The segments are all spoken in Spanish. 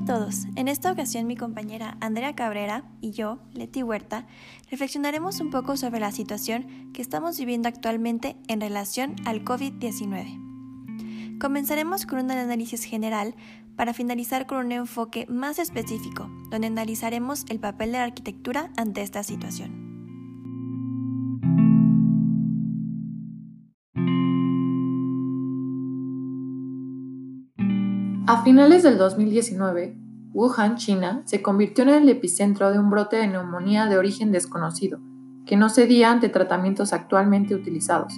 a todos. En esta ocasión mi compañera Andrea Cabrera y yo, Leti Huerta, reflexionaremos un poco sobre la situación que estamos viviendo actualmente en relación al COVID-19. Comenzaremos con un análisis general para finalizar con un enfoque más específico, donde analizaremos el papel de la arquitectura ante esta situación. A finales del 2019, Wuhan, China, se convirtió en el epicentro de un brote de neumonía de origen desconocido, que no cedía ante tratamientos actualmente utilizados.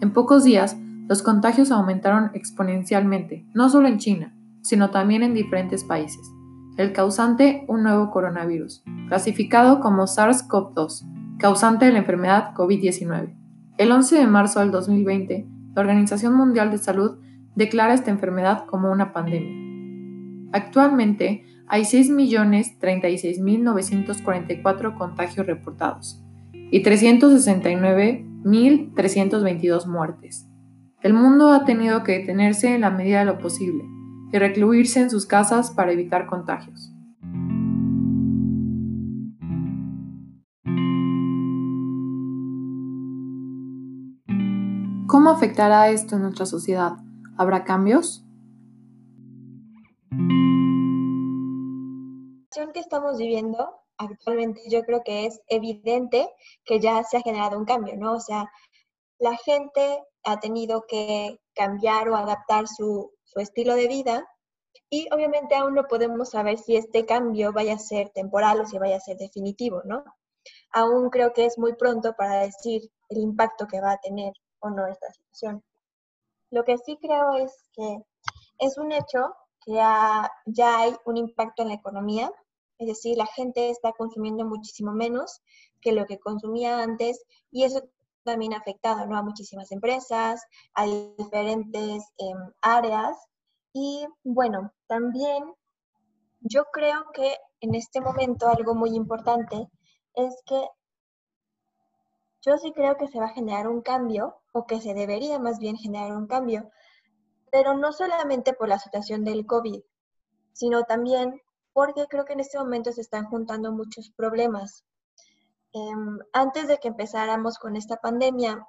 En pocos días, los contagios aumentaron exponencialmente, no solo en China, sino también en diferentes países. El causante, un nuevo coronavirus, clasificado como SARS-CoV-2, causante de la enfermedad COVID-19. El 11 de marzo del 2020, la Organización Mundial de Salud declara esta enfermedad como una pandemia. Actualmente hay 6.036.944 contagios reportados y 369.322 muertes. El mundo ha tenido que detenerse en la medida de lo posible y recluirse en sus casas para evitar contagios. ¿Cómo afectará esto en nuestra sociedad? ¿Habrá cambios? La que estamos viviendo actualmente yo creo que es evidente que ya se ha generado un cambio, ¿no? O sea, la gente ha tenido que cambiar o adaptar su, su estilo de vida y obviamente aún no podemos saber si este cambio vaya a ser temporal o si vaya a ser definitivo, ¿no? Aún creo que es muy pronto para decir el impacto que va a tener o no esta situación. Lo que sí creo es que es un hecho que ya, hay un impacto en la economía, es decir, la gente está consumiendo muchísimo menos que lo que consumía antes y eso también ha afectado ¿no? a muchísimas empresas, a diferentes em, áreas. Y bueno, también yo creo que en este momento algo muy importante es que yo sí creo que se va a generar un cambio, o que se debería más bien generar un cambio, pero no solamente por la situación del COVID, sino también porque creo que en este momento se están juntando muchos problemas. Em, antes de que empezáramos con esta pandemia,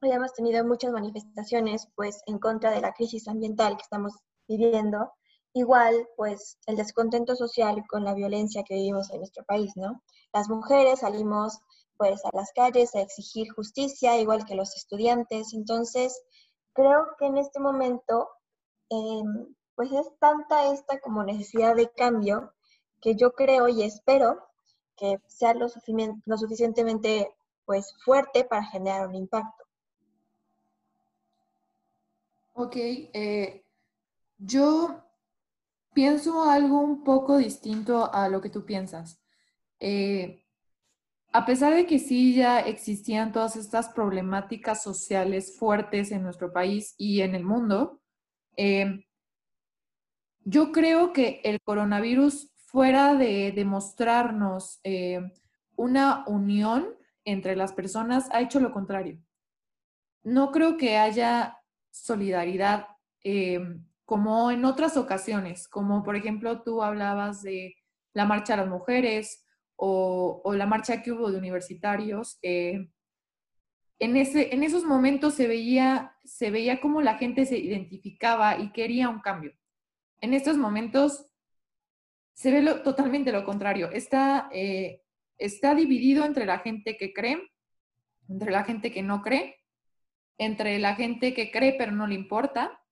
habíamos tenido muchas manifestaciones pues en contra de la crisis ambiental que estamos viviendo. Igual, pues el descontento social con la violencia que vivimos en nuestro país, ¿no? Las mujeres salimos pues a las calles a exigir justicia, igual que los estudiantes. Entonces, creo que en este momento, em, pues es tanta esta como necesidad de cambio que yo creo y espero que sea lo, lo suficientemente pues fuerte para generar un impacto. Ok, eh, yo pienso algo un poco distinto a lo que tú piensas. Eh, a pesar de que sí ya existían todas estas problemáticas sociales fuertes en nuestro país y en el mundo, eh, yo creo que el coronavirus, fuera de demostrarnos eh, una unión entre las personas, ha hecho lo contrario. No creo que haya solidaridad eh, como en otras ocasiones, como por ejemplo tú hablabas de la marcha de las mujeres o, la marcha que hubo de universitarios, eh, en, ese, en esos momentos se veía, se veía cómo la gente se identificaba y quería un cambio. En estos momentos se ve totalmente lo contrario. Está, eh, está dividido entre la gente que cree, entre la gente que no cree, entre la gente que cree pero no le importa.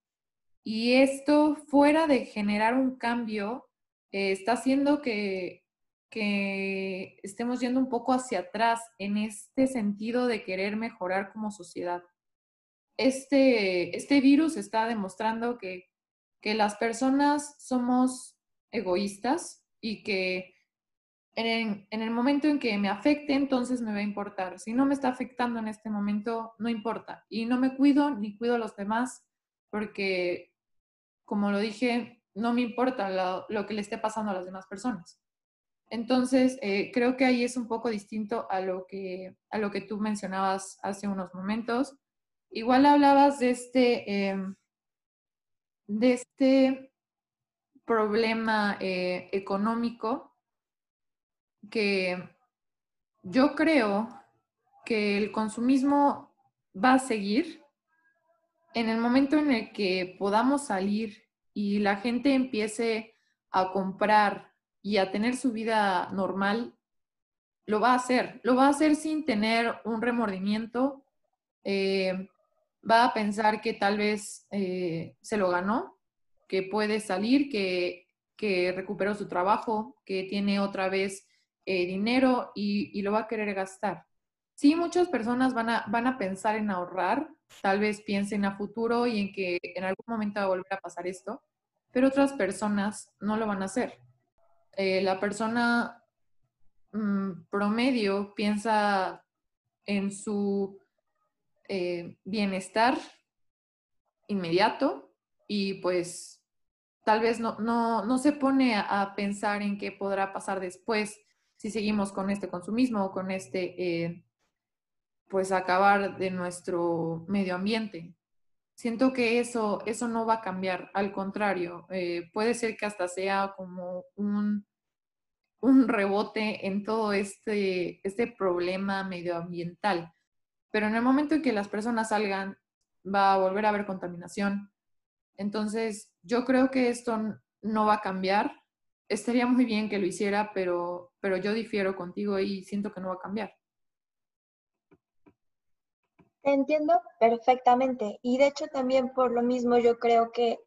Y esto, fuera de generar un cambio, eh, está haciendo que, que estemos yendo un poco hacia atrás en este sentido de querer mejorar como sociedad. Este, este virus está demostrando que, las personas somos egoístas y que en, en, el momento en que me afecte, entonces me va a importar. Si no me está afectando en este momento, no importa. Y no me cuido ni cuido a los demás porque, como lo dije, no me importa lo, lo que le esté pasando a las demás personas. Entonces, eh, creo que ahí es un poco distinto a lo, que, a lo que tú mencionabas hace unos momentos. Igual hablabas de este, em, de este problema eh, económico que yo creo que el consumismo va a seguir en el momento en el que podamos salir y la gente empiece a comprar y a tener su vida normal, lo va a hacer. Lo va a hacer sin tener un remordimiento. Eh, va a pensar que tal vez eh, se lo ganó, que puede salir, que, recuperó su trabajo, que tiene otra vez eh, dinero y, lo va a querer gastar. Sí, muchas personas van a, van a pensar en ahorrar, tal vez piensen a futuro y en que en algún momento va a volver a pasar esto, pero otras personas no lo van a hacer. Eh, la persona mm, promedio piensa en su eh, bienestar inmediato y pues tal vez no, no, se pone a, pensar en qué podrá pasar después si seguimos con este consumismo o con este, eh, pues acabar de nuestro medio ambiente. Siento que eso, eso no va a cambiar, al contrario, puede ser que hasta sea como un, un rebote en todo este, este problema medioambiental pero en el momento en que las personas salgan, va a volver a haber contaminación. Entonces, yo creo que esto no va a cambiar. Estaría muy bien que lo hiciera, pero, pero yo difiero contigo y siento que no va a cambiar. entiendo perfectamente. Y de hecho también por lo mismo yo creo que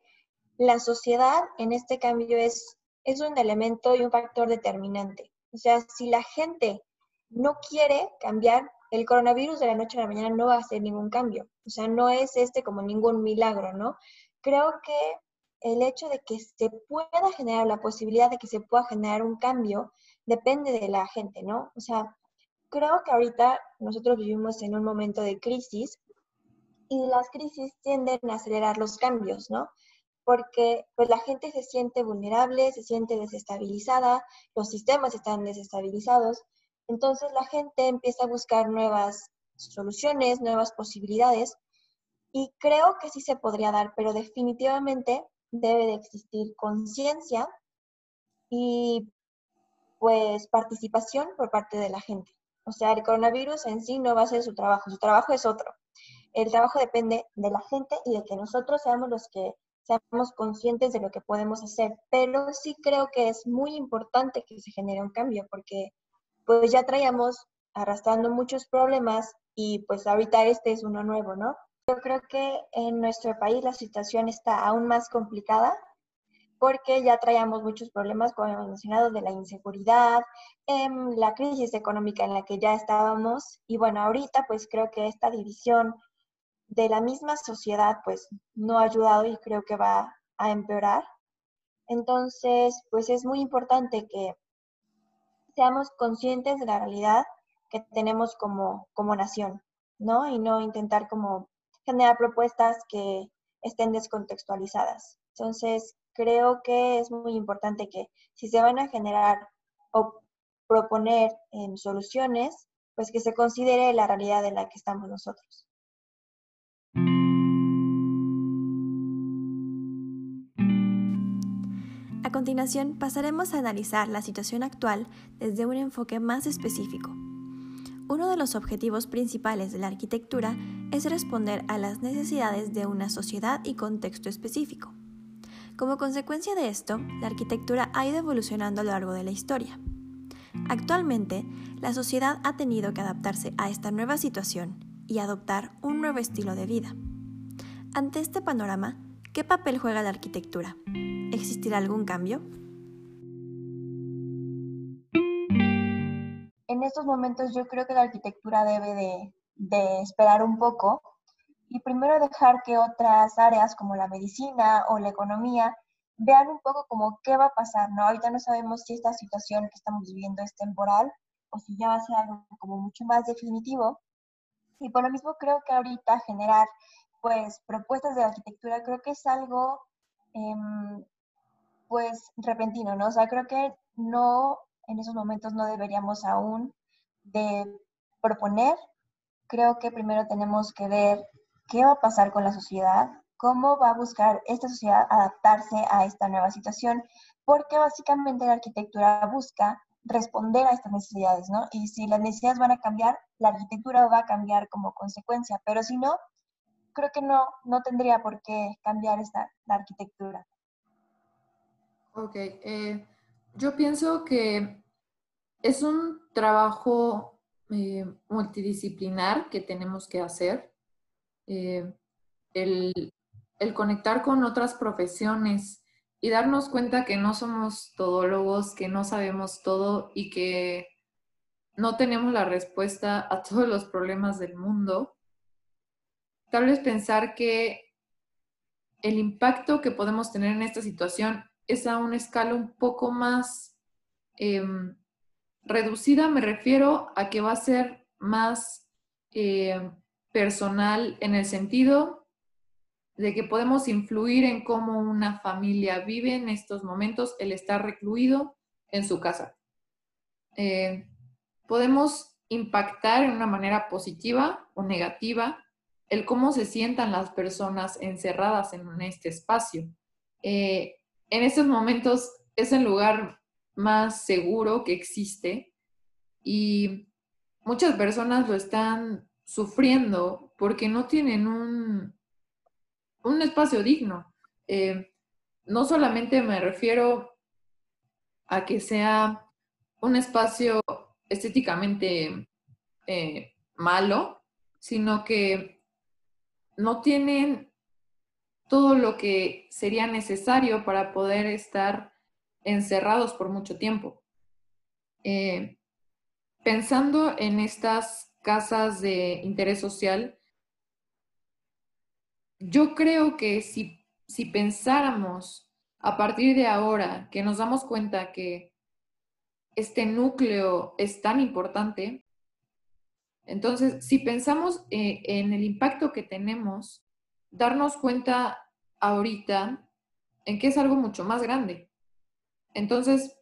la sociedad en este cambio es, es un elemento y un factor determinante. O sea, si la gente no quiere cambiar, el coronavirus de la noche a la mañana no va a hacer ningún cambio. O sea, no es este como ningún milagro, ¿no? Creo que el hecho de que se pueda generar, la posibilidad de que se pueda generar un cambio, depende de la gente, ¿no? O sea, creo que ahorita nosotros vivimos en un momento de crisis y las crisis tienden a acelerar los cambios, ¿no? Porque pues la gente se siente vulnerable, se siente desestabilizada, los sistemas están desestabilizados entonces la gente empieza a buscar nuevas soluciones, nuevas posibilidades y creo que sí se podría dar, pero definitivamente debe de existir conciencia y pues participación por parte de la gente. O sea, el coronavirus en sí no va a ser su trabajo, su trabajo es otro. El trabajo depende de la gente y de que nosotros seamos los que seamos conscientes de lo que podemos hacer, pero sí creo que es muy importante que se genere un cambio porque pues ya traíamos arrastrando muchos problemas y pues ahorita este es uno nuevo, ¿no? Yo creo que en nuestro país la situación está aún más complicada porque ya traíamos muchos problemas, como hemos mencionado, de la inseguridad, en la crisis económica en la que ya estábamos. Y bueno, ahorita pues creo que esta división de la misma sociedad pues no ha ayudado y creo que va a empeorar. Entonces, pues es muy importante que seamos conscientes de la realidad que tenemos como, como nación, ¿no? Y no intentar como generar propuestas que estén descontextualizadas. Entonces, creo que es muy importante que si se van a generar o proponer em, soluciones, pues que se considere la realidad en la que estamos nosotros. A continuación pasaremos a analizar la situación actual desde un enfoque más específico. Uno de los objetivos principales de la arquitectura es responder a las necesidades de una sociedad y contexto específico. Como consecuencia de esto, la arquitectura ha ido evolucionando a lo largo de la historia. Actualmente, la sociedad ha tenido que adaptarse a esta nueva situación y adoptar un nuevo estilo de vida. Ante este panorama, ¿qué papel juega la arquitectura? ¿Existirá algún cambio? En estos momentos yo creo que la arquitectura debe de, esperar un poco y primero dejar que otras áreas como la medicina o la economía vean un poco como qué va a pasar, ¿no? Ahorita no sabemos si esta situación que estamos viviendo es temporal o si ya va a ser algo como mucho más definitivo. Y por lo mismo creo que ahorita generar pues propuestas de arquitectura creo que es algo em, pues repentino, ¿no? O sea, creo que no, en esos momentos no deberíamos aún de proponer. Creo que primero tenemos que ver qué va a pasar con la sociedad, cómo va a buscar esta sociedad adaptarse a esta nueva situación, porque básicamente la arquitectura busca responder a estas necesidades, ¿no? Y si las necesidades van a cambiar, la arquitectura va a cambiar como consecuencia, pero si no, creo que no, no tendría por qué cambiar esta, la arquitectura. Ok, eh, yo pienso que es un trabajo eh, multidisciplinar que tenemos que hacer. Eh, el, el conectar con otras profesiones y darnos cuenta que no somos todólogos, que no sabemos todo y que no tenemos la respuesta a todos los problemas del mundo. Tal vez pensar que el impacto que podemos tener en esta situación es a una escala un poco más em, reducida, me refiero a que va a ser más eh, personal en el sentido de que podemos influir en cómo una familia vive en estos momentos, el estar recluido en su casa. Eh, podemos impactar en una manera positiva o negativa el cómo se sientan las personas encerradas en este espacio. Eh, en estos momentos es el lugar más seguro que existe y muchas personas lo están sufriendo porque no tienen un, un espacio digno. Eh, no solamente me refiero a que sea un espacio estéticamente eh, malo, sino que no tienen todo lo que sería necesario para poder estar encerrados por mucho tiempo. Eh, pensando en estas casas de interés social, yo creo que si, si pensáramos a partir de ahora que nos damos cuenta que este núcleo es tan importante, entonces si pensamos eh, en el impacto que tenemos, darnos cuenta ahorita en que es algo mucho más grande. Entonces,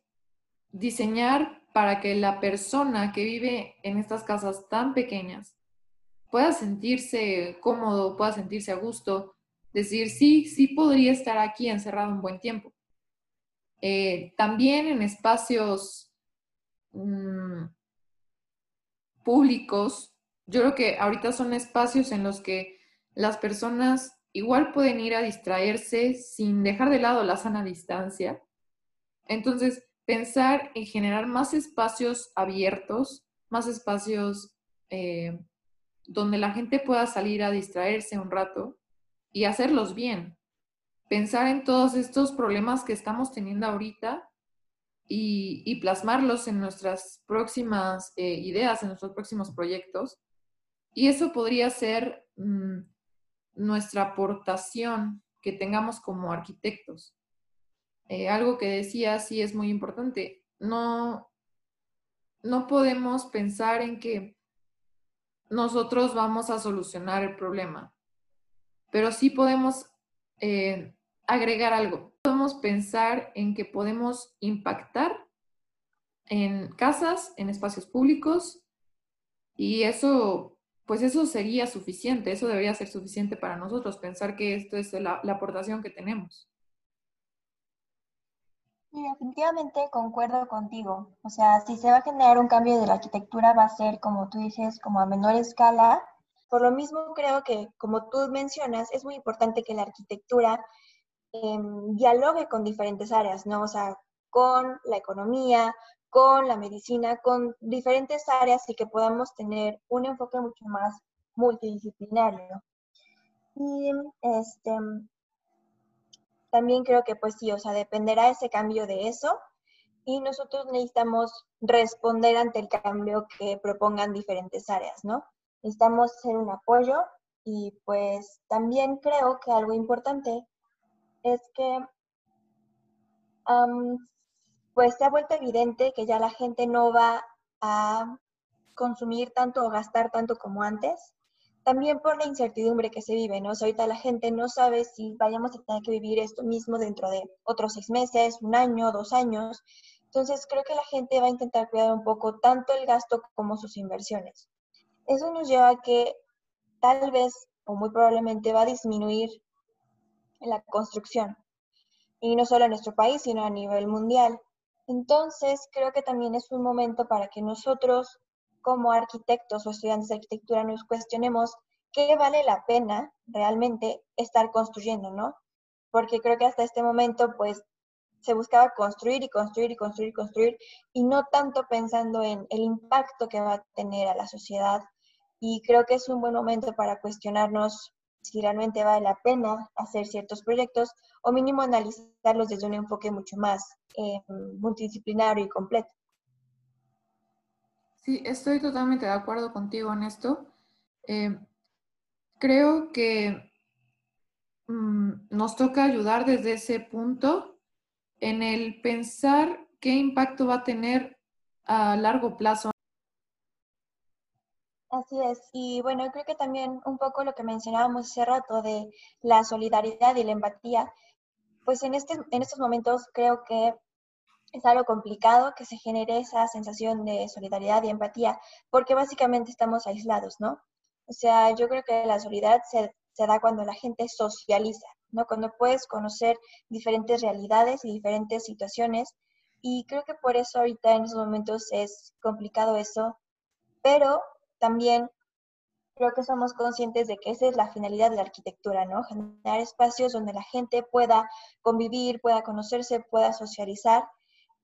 diseñar para que la persona que vive en estas casas tan pequeñas pueda sentirse cómodo, pueda sentirse a gusto, decir, sí, sí podría estar aquí encerrado un buen tiempo. Eh, también en espacios mm, públicos, yo creo que ahorita son espacios en los que las personas igual pueden ir a distraerse sin dejar de lado la sana distancia. Entonces, pensar en generar más espacios abiertos, más espacios eh, donde la gente pueda salir a distraerse un rato y hacerlos bien. Pensar en todos estos problemas que estamos teniendo ahorita y, plasmarlos en nuestras próximas eh, ideas, en nuestros próximos proyectos. Y eso podría ser mm, nuestra aportación que tengamos como arquitectos. Eh, algo que decía sí es muy importante. No, no podemos pensar en que nosotros vamos a solucionar el problema, pero sí podemos eh, agregar algo. Podemos pensar en que podemos impactar en casas, en espacios públicos, y eso, pues eso sería suficiente, eso debería ser suficiente para nosotros, pensar que esto es la aportación que tenemos. Sí, definitivamente concuerdo contigo. O sea, si se va a generar un cambio de la arquitectura, va a ser, como tú dices, como a menor escala. Por lo mismo, creo que, como tú mencionas, es muy importante que la arquitectura em, dialogue con diferentes áreas, ¿no? O sea, con la economía, con la medicina, con diferentes áreas y que podamos tener un enfoque mucho más multidisciplinario. Y este, también creo que pues sí, o sea, dependerá ese cambio de eso y nosotros necesitamos responder ante el cambio que propongan diferentes áreas, ¿no? Necesitamos ser un apoyo y pues también creo que algo importante es que pues se ha vuelto evidente que ya la gente no va a consumir tanto o gastar tanto como antes también por la incertidumbre que se vive, ¿no? Ahorita la gente no sabe si vayamos a tener que vivir esto mismo dentro de otros seis meses, un año, dos años. Entonces, creo que la gente va a intentar cuidar un poco tanto el gasto como sus inversiones. Eso nos lleva a que tal vez o muy probablemente va a disminuir la construcción. Y no solo en nuestro país, sino a nivel mundial. Entonces, creo que también es un momento para que nosotros, como arquitectos o estudiantes de arquitectura, nos cuestionemos qué vale la pena realmente estar construyendo, ¿no? Porque creo que hasta este momento, pues, se buscaba construir y construir y construir y construir, y no tanto pensando en el impacto que va a tener a la sociedad. Y creo que es un buen momento para cuestionarnos si realmente vale la pena hacer ciertos proyectos o mínimo analizarlos desde un enfoque mucho más eh, multidisciplinario y completo. Sí, estoy totalmente de acuerdo contigo en esto. Eh, creo que mm, nos toca ayudar desde ese punto en el pensar qué impacto va a tener a largo plazo. Así es, y bueno, creo que también un poco lo que mencionábamos hace rato de la solidaridad y la empatía, pues en, este, en estos momentos creo que es algo complicado que se genere esa sensación de solidaridad y empatía, porque básicamente estamos aislados, ¿no? O sea, yo creo que la solidaridad se, se da cuando la gente socializa, ¿no? Cuando puedes conocer diferentes realidades y diferentes situaciones. Y creo que por eso ahorita en estos momentos es complicado eso, pero también creo que somos conscientes de que esa es la finalidad de la arquitectura, ¿no? Generar espacios donde la gente pueda convivir, pueda conocerse, pueda socializar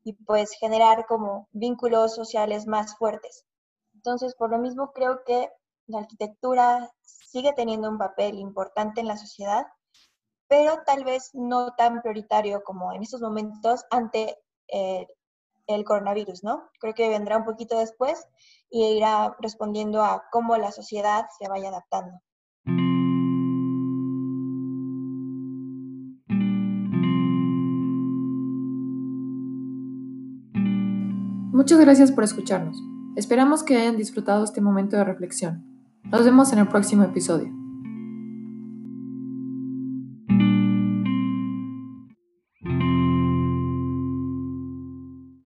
y pues generar como vínculos sociales más fuertes. Entonces, por lo mismo creo que la arquitectura sigue teniendo un papel importante en la sociedad pero tal vez no tan prioritario como en estos momentos ante eh, el coronavirus, ¿no? Creo que vendrá un poquito después y irá respondiendo a cómo la sociedad se vaya adaptando. Muchas gracias por escucharnos. Esperamos que hayan disfrutado este momento de reflexión. Nos vemos en el próximo episodio.